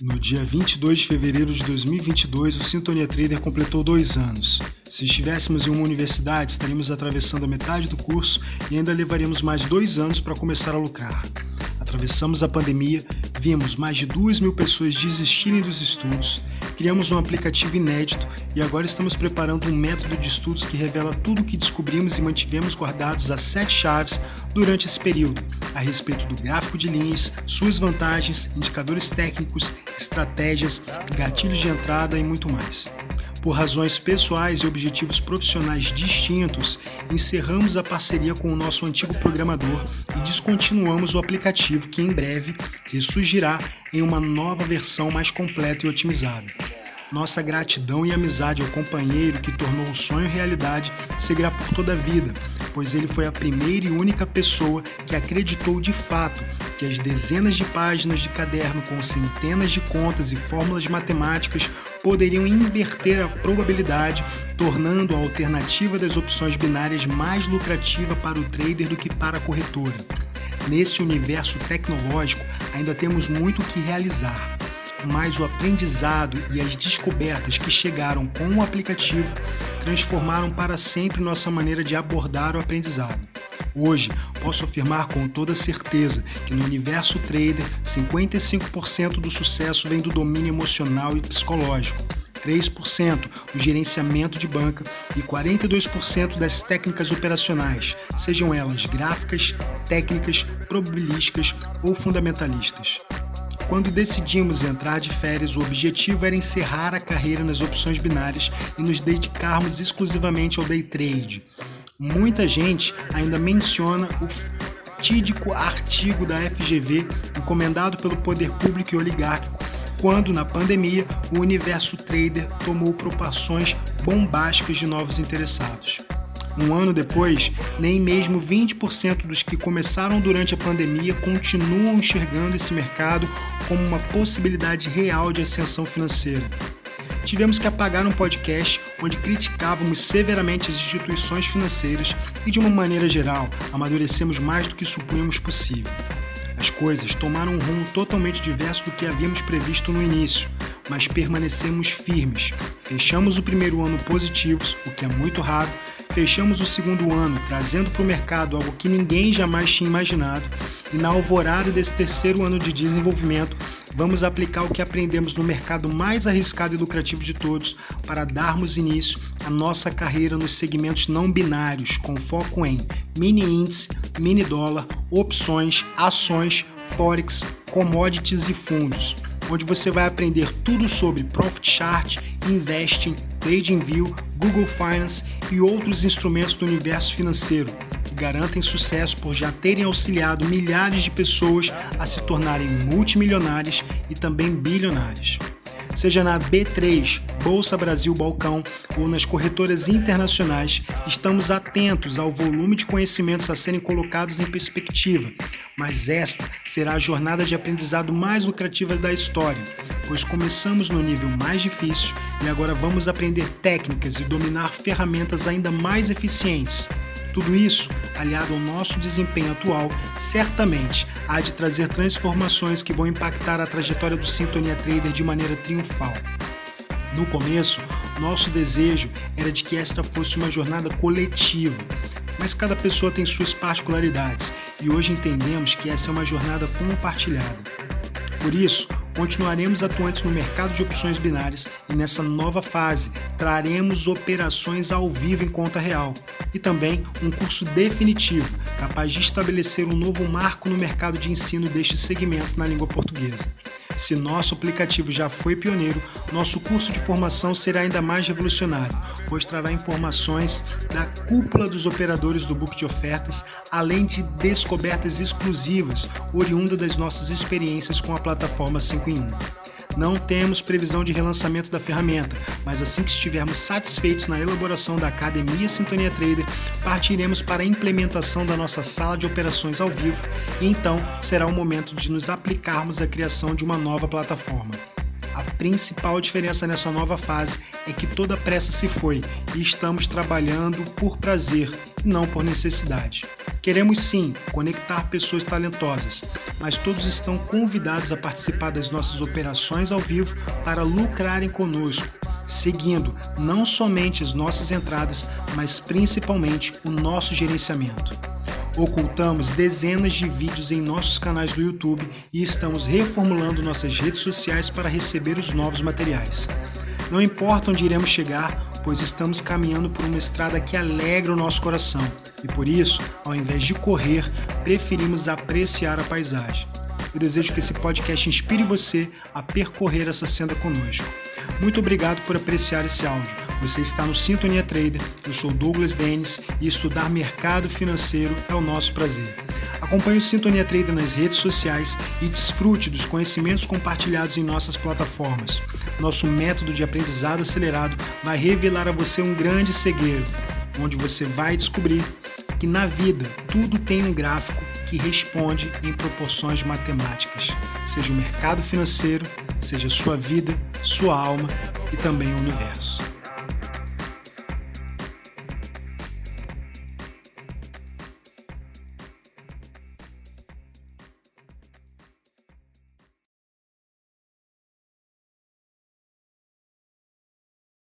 No dia 22 de fevereiro de 2022, o Sintonia Trader completou dois anos. Se estivéssemos em uma universidade, estaríamos atravessando a metade do curso e ainda levaríamos mais dois anos para começar a lucrar. Atravessamos a pandemia, vimos mais de duas mil pessoas desistirem dos estudos, criamos um aplicativo inédito e agora estamos preparando um método de estudos que revela tudo o que descobrimos e mantivemos guardados as sete chaves durante esse período, a respeito do gráfico de linhas, suas vantagens, indicadores técnicos, estratégias, gatilhos de entrada e muito mais. Por razões pessoais e objetivos profissionais distintos, encerramos a parceria com o nosso antigo programador e descontinuamos o aplicativo que em breve ressurgirá em uma nova versão mais completa e otimizada. Nossa gratidão e amizade ao companheiro que tornou o sonho realidade seguirá por toda a vida, pois ele foi a primeira e única pessoa que acreditou de fato que as dezenas de páginas de caderno com centenas de contas e fórmulas matemáticas poderiam inverter a probabilidade, tornando a alternativa das opções binárias mais lucrativa para o trader do que para a corretora. Nesse universo tecnológico, ainda temos muito o que realizar, mas o aprendizado e as descobertas que chegaram com o aplicativo transformaram para sempre nossa maneira de abordar o aprendizado. Hoje, posso afirmar com toda certeza que no universo trader, 55% do sucesso vem do domínio emocional e psicológico, 3% do gerenciamento de banca e 42% das técnicas operacionais, sejam elas gráficas, técnicas, probabilísticas ou fundamentalistas. Quando decidimos entrar de férias, o objetivo era encerrar a carreira nas opções binárias e nos dedicarmos exclusivamente ao day trade. Muita gente ainda menciona o fatídico artigo da FGV encomendado pelo poder público e oligárquico, quando, na pandemia, o universo trader tomou proporções bombásticas de novos interessados. Um ano depois, nem mesmo 20% dos que começaram durante a pandemia continuam enxergando esse mercado como uma possibilidade real de ascensão financeira tivemos que apagar um podcast onde criticávamos severamente as instituições financeiras e, de uma maneira geral, amadurecemos mais do que supunhamos possível. As coisas tomaram um rumo totalmente diverso do que havíamos previsto no início, mas permanecemos firmes. Fechamos o primeiro ano positivos, o que é muito raro, fechamos o segundo ano trazendo para o mercado algo que ninguém jamais tinha imaginado, e na alvorada desse terceiro ano de desenvolvimento, vamos aplicar o que aprendemos no mercado mais arriscado e lucrativo de todos para darmos início à nossa carreira nos segmentos não binários, com foco em mini índice, mini dólar, opções, ações, forex, commodities e fundos, onde você vai aprender tudo sobre Profit Chart, Investing, TradingView, Google Finance e outros instrumentos do universo financeiro garantem sucesso por já terem auxiliado milhares de pessoas a se tornarem multimilionárias e também bilionárias. Seja na B3, Bolsa Brasil Balcão ou nas corretoras internacionais, estamos atentos ao volume de conhecimentos a serem colocados em perspectiva, mas esta será a jornada de aprendizado mais lucrativa da história, pois começamos no nível mais difícil e agora vamos aprender técnicas e dominar ferramentas ainda mais eficientes tudo isso, aliado ao nosso desempenho atual, certamente há de trazer transformações que vão impactar a trajetória do Sintonia Trader de maneira triunfal. No começo, nosso desejo era de que esta fosse uma jornada coletiva, mas cada pessoa tem suas particularidades e hoje entendemos que essa é uma jornada compartilhada. Por isso, Continuaremos atuantes no mercado de opções binárias e nessa nova fase traremos operações ao vivo em conta real e também um curso definitivo capaz de estabelecer um novo marco no mercado de ensino deste segmento na língua portuguesa. Se nosso aplicativo já foi pioneiro, nosso curso de formação será ainda mais revolucionário, pois trará informações da cúpula dos operadores do book de ofertas, além de descobertas exclusivas oriundas das nossas experiências com a plataforma 5 em 1. Não temos previsão de relançamento da ferramenta, mas assim que estivermos satisfeitos na elaboração da Academia Sintonia Trader, partiremos para a implementação da nossa sala de operações ao vivo e então será o momento de nos aplicarmos à criação de uma nova plataforma. A principal diferença nessa nova fase é que toda pressa se foi e estamos trabalhando por prazer e não por necessidade. Queremos sim conectar pessoas talentosas, mas todos estão convidados a participar das nossas operações ao vivo para lucrarem conosco, seguindo não somente as nossas entradas, mas principalmente o nosso gerenciamento. Ocultamos dezenas de vídeos em nossos canais do YouTube e estamos reformulando nossas redes sociais para receber os novos materiais. Não importa onde iremos chegar, pois estamos caminhando por uma estrada que alegra o nosso coração e por isso, ao invés de correr, preferimos apreciar a paisagem. Eu desejo que esse podcast inspire você a percorrer essa senda conosco. Muito obrigado por apreciar esse áudio. Você está no Sintonia Trader, eu sou Douglas Dennis e estudar mercado financeiro é o nosso prazer. Acompanhe o Sintonia Trader nas redes sociais e desfrute dos conhecimentos compartilhados em nossas plataformas. Nosso método de aprendizado acelerado vai revelar a você um grande segredo, onde você vai descobrir que na vida tudo tem um gráfico que responde em proporções matemáticas, seja o mercado financeiro, seja sua vida, sua alma e também o universo.